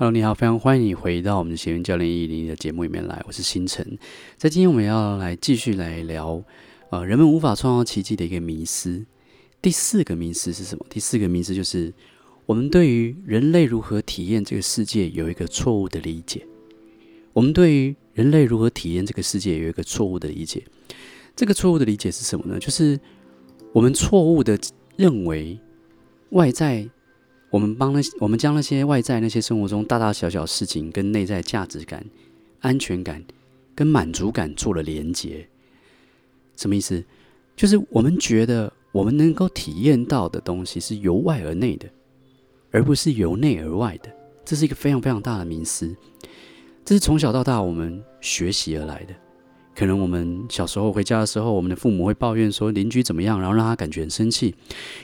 Hello，你好，非常欢迎你回到我们的学员教练110的节目里面来，我是星辰。在今天我们要来继续来聊，呃，人们无法创造奇迹的一个迷思。第四个迷思是什么？第四个迷思就是我们对于人类如何体验这个世界有一个错误的理解。我们对于人类如何体验这个世界有一个错误的理解。这个错误的理解是什么呢？就是我们错误的认为外在。我们帮那些，我们将那些外在那些生活中大大小小事情跟内在价值感、安全感跟满足感做了连结。什么意思？就是我们觉得我们能够体验到的东西是由外而内的，而不是由内而外的。这是一个非常非常大的迷思，这是从小到大我们学习而来的。可能我们小时候回家的时候，我们的父母会抱怨说邻居怎么样，然后让他感觉很生气。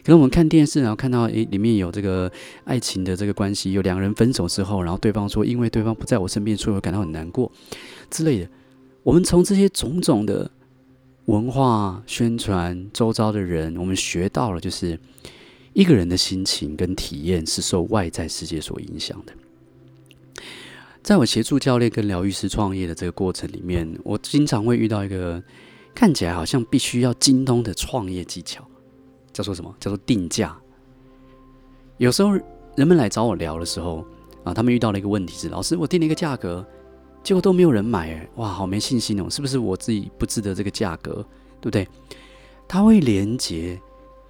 可能我们看电视，然后看到诶里面有这个爱情的这个关系，有两个人分手之后，然后对方说因为对方不在我身边，所以我感到很难过之类的。我们从这些种种的文化宣传，周遭的人，我们学到了，就是一个人的心情跟体验是受外在世界所影响的。在我协助教练跟疗愈师创业的这个过程里面，我经常会遇到一个看起来好像必须要精通的创业技巧，叫做什么？叫做定价。有时候人们来找我聊的时候啊，他们遇到了一个问题是：老师，我定了一个价格，结果都没有人买，哎，哇，好没信心哦！是不是我自己不值得这个价格？对不对？他会连接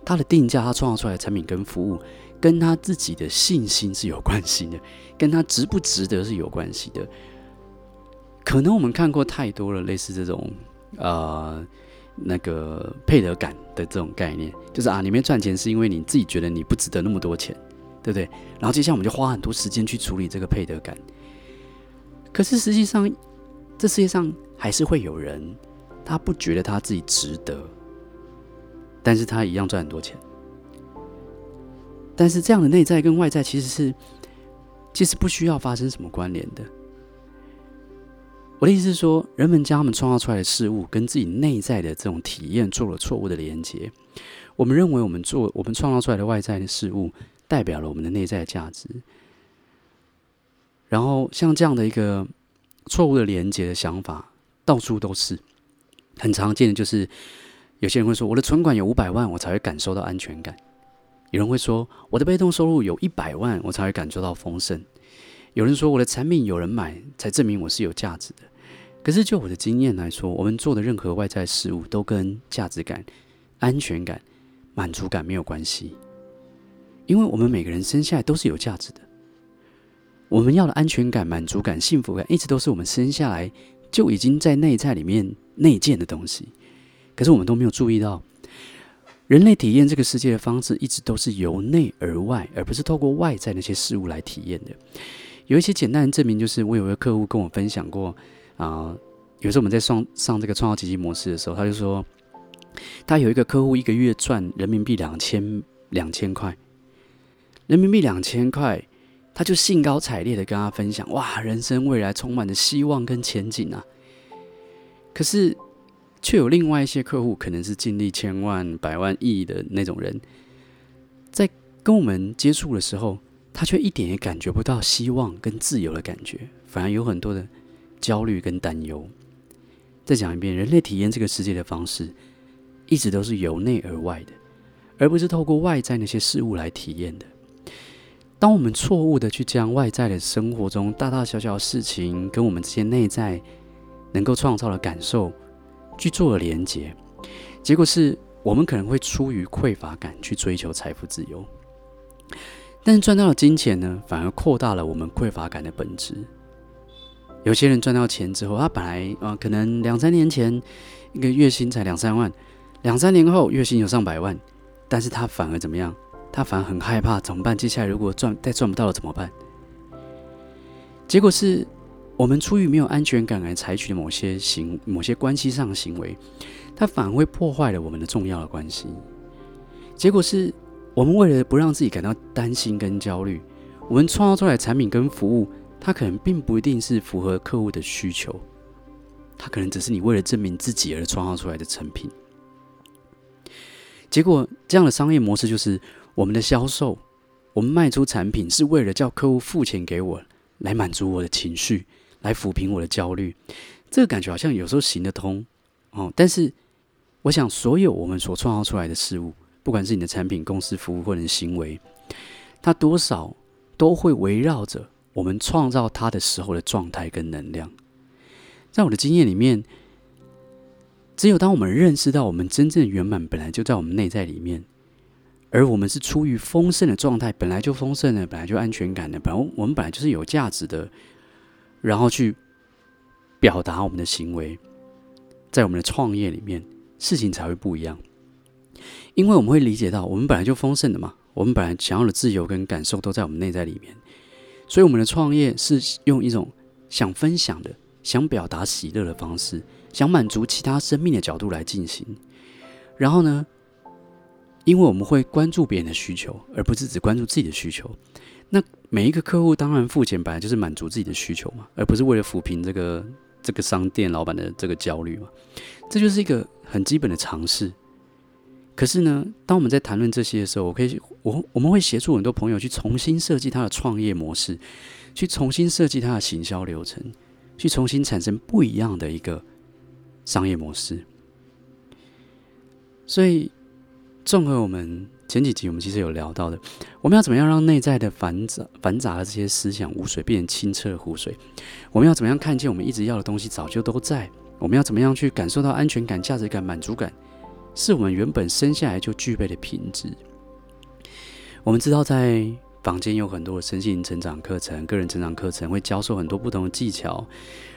他的定价，他创造出来的产品跟服务。跟他自己的信心是有关系的，跟他值不值得是有关系的。可能我们看过太多了，类似这种呃那个配得感的这种概念，就是啊，你没赚钱是因为你自己觉得你不值得那么多钱，对不对？然后接下来我们就花很多时间去处理这个配得感。可是实际上，这世界上还是会有人，他不觉得他自己值得，但是他一样赚很多钱。但是这样的内在跟外在其实是，其实不需要发生什么关联的。我的意思是说，人们将他们创造出来的事物跟自己内在的这种体验做了错误的连接。我们认为我们做我们创造出来的外在的事物代表了我们的内在的价值。然后像这样的一个错误的连接的想法，到处都是。很常见的就是，有些人会说：“我的存款有五百万，我才会感受到安全感。”有人会说，我的被动收入有一百万，我才会感受到丰盛。有人说，我的产品有人买，才证明我是有价值的。可是就我的经验来说，我们做的任何外在事物都跟价值感、安全感、满足感没有关系，因为我们每个人生下来都是有价值的。我们要的安全感、满足感、幸福感，一直都是我们生下来就已经在内在里面内建的东西。可是我们都没有注意到。人类体验这个世界的方式一直都是由内而外，而不是透过外在那些事物来体验的。有一些简单的证明，就是我有一个客户跟我分享过啊、有时候我们在上上这个创造奇迹模式的时候，他就说他有一个客户一个月赚人民币两千两千块，人民币两千块，他就兴高采烈的跟他分享，哇，人生未来充满着希望跟前景啊！可是。却有另外一些客户，可能是经历千万、百万、亿的那种人，在跟我们接触的时候，他却一点也感觉不到希望跟自由的感觉，反而有很多的焦虑跟担忧。再讲一遍，人类体验这个世界的方式，一直都是由内而外的，而不是透过外在那些事物来体验的。当我们错误的去将外在的生活中大大小小的事情，跟我们这些内在能够创造的感受，去做了连接，结果是我们可能会出于匮乏感去追求财富自由，但是赚到了金钱呢，反而扩大了我们匮乏感的本质。有些人赚到钱之后，他本来啊、可能两三年前一个月薪才两三万，两三年后月薪有上百万，但是他反而怎么样？他反而很害怕，怎么办？接下来如果赚再赚不到了怎么办？结果是。我们出于没有安全感而采取的某些行、某些关系上的行为，它反而会破坏了我们的重要的关系。结果是，我们为了不让自己感到担心跟焦虑，我们创造出来的产品跟服务，它可能并不一定是符合客户的需求，它可能只是你为了证明自己而创造出来的成品。结果，这样的商业模式就是我们的销售，我们卖出产品是为了叫客户付钱给我。来满足我的情绪，来抚平我的焦虑。这个感觉好像有时候行得通哦，但是我想，所有我们所创造出来的事物，不管是你的产品、公司、服务或者行为，它多少都会围绕着我们创造它的时候的状态跟能量。在我的经验里面，只有当我们认识到我们真正的圆满本来就在我们内在里面，而我们是出于丰盛的状态，本来就丰盛的，本来就安全感的，本来我们本来就是有价值的，然后去。表达我们的行为，在我们的创业里面，事情才会不一样。因为我们会理解到，我们本来就丰盛的嘛，我们本来想要的自由跟感受都在我们内在里面，所以我们的创业是用一种想分享的、想表达喜乐的方式，想满足其他生命的角度来进行。然后呢，因为我们会关注别人的需求，而不是只关注自己的需求。那每一个客户当然付钱，本来就是满足自己的需求嘛，而不是为了抚平这个。这个商店老板的这个焦虑嘛，这就是一个很基本的尝试。可是呢，当我们在谈论这些的时候，我可以，我我们会协助很多朋友去重新设计他的创业模式，去重新设计他的行销流程，去重新产生不一样的一个商业模式。所以，综合我们。前几集我们其实有聊到的，我们要怎么样让内在的繁杂繁杂的这些思想污水变成清澈的湖水？我们要怎么样看见我们一直要的东西早就都在？我们要怎么样去感受到安全感、价值感、满足感，是我们原本生下来就具备的品质？我们知道在坊间有很多的身心成长课程、个人成长课程，会教授很多不同的技巧，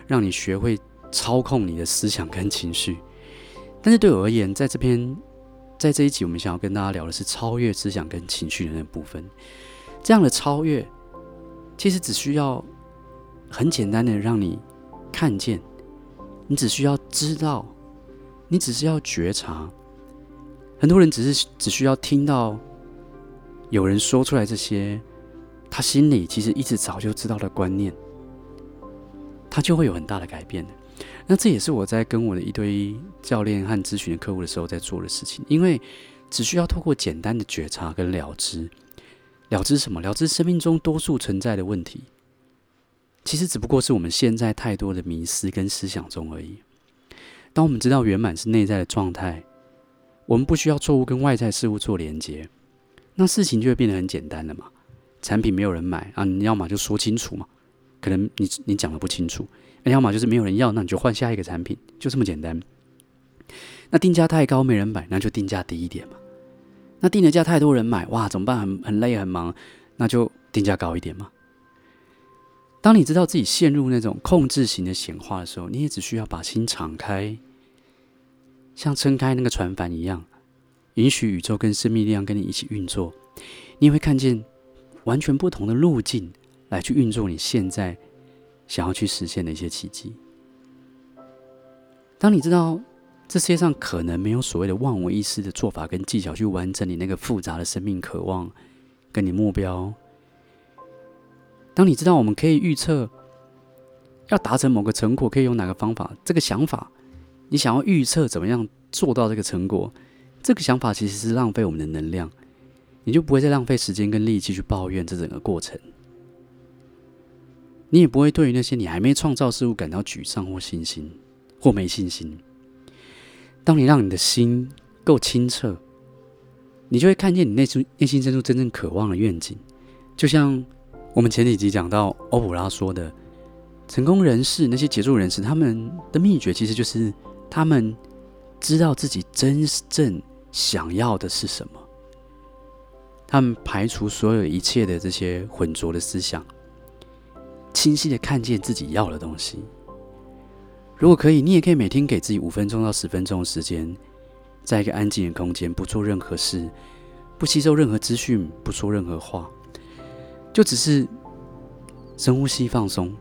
让你学会操控你的思想跟情绪。但是对我而言，在这边。在这一集，我们想要跟大家聊的是超越思想跟情绪的那部分。这样的超越，其实只需要很简单的让你看见，你只需要知道，你只是要觉察。很多人只是只需要听到有人说出来这些，他心里其实一直早就知道的观念，他就会有很大的改变。那这也是我在跟我的一堆教练和咨询的客户的时候在做的事情，因为只需要透过简单的觉察跟了知，了知什么？了知生命中多数存在的问题，其实只不过是我们现在太多的迷思跟思想中而已。当我们知道圆满是内在的状态，我们不需要错误跟外在事物做连接，那事情就会变得很简单了嘛。产品没有人买啊，你要么就说清楚嘛，可能你你讲的不清楚。要么就是没有人要，那你就换下一个产品，就这么简单。那定价太高没人买，那就定价低一点嘛。那定的价太多人买，哇，怎么办？很很累很忙，那就定价高一点嘛。当你知道自己陷入那种控制型的显化的时候，你也只需要把心敞开，像撑开那个船帆一样，允许宇宙跟生命力量跟你一起运作，你也会看见完全不同的路径来去运作你现在。想要去实现的一些奇迹。当你知道这世界上可能没有所谓的万无一失的做法跟技巧去完成你那个复杂的生命渴望跟你目标，当你知道我们可以预测要达成某个成果可以用哪个方法，这个想法，你想要预测怎么样做到这个成果，这个想法其实是浪费我们的能量，你就不会再浪费时间跟力气去抱怨这整个过程。你也不会对于那些你还没创造事物感到沮丧或信心或没信心。当你让你的心够清澈，你就会看见你内心内心深处真正渴望的愿景。就像我们前几集讲到欧普拉说的，成功人士那些杰出人士，他们的秘诀其实就是他们知道自己真正想要的是什么，他们排除所有一切的这些浑浊的思想。清晰的看见自己要的东西。如果可以，你也可以每天给自己五分钟到十分钟的时间，在一个安静的空间，不做任何事，不吸收任何资讯，不说任何话，就只是深呼吸放松，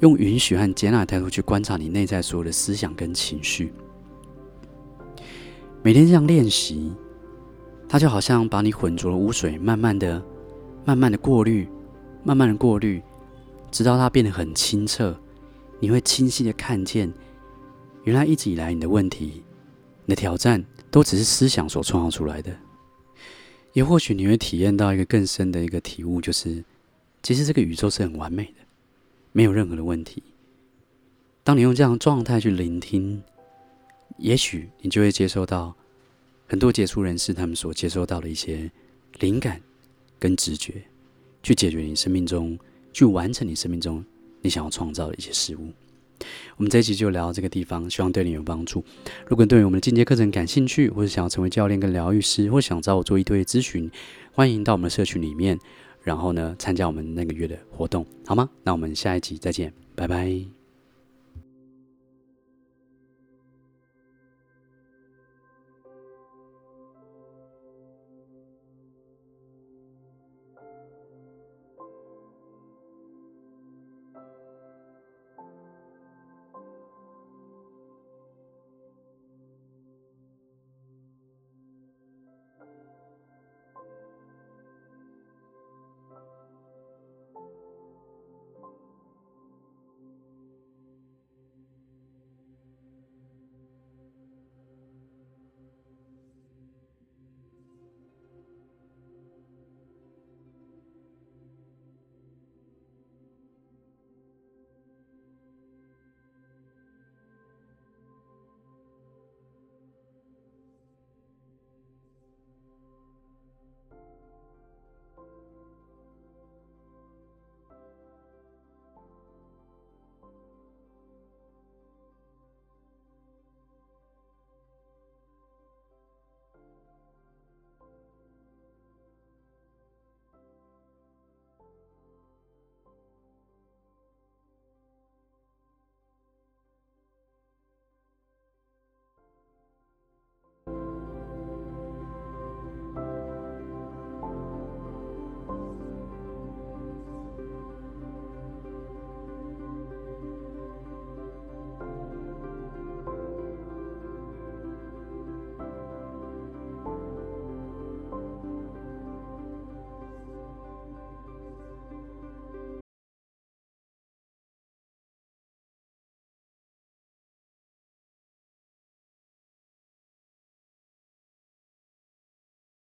用允许和接纳的态度去观察你内在所有的思想跟情绪。每天这样练习，它就好像把你浑浊的污水，慢慢的、慢慢的过滤，慢慢的过滤。直到它变得很清澈，你会清晰的看见，原来一直以来你的问题、你的挑战，都只是思想所创造出来的。也或许你会体验到一个更深的一个体悟，就是其实这个宇宙是很完美的，没有任何的问题。当你用这样的状态去聆听，也许你就会接受到很多杰出人士他们所接收到的一些灵感跟直觉，去解决你生命中，去完成你生命中你想要创造的一些事物。我们这一集就聊到这个地方，希望对你有帮助。如果对于我们的进阶课程感兴趣，或者想要成为教练跟疗愈师，或想找我做一对一咨询，欢迎到我们的社群里面，然后呢，参加我们那个月的活动，好吗？那我们下一集再见，拜拜。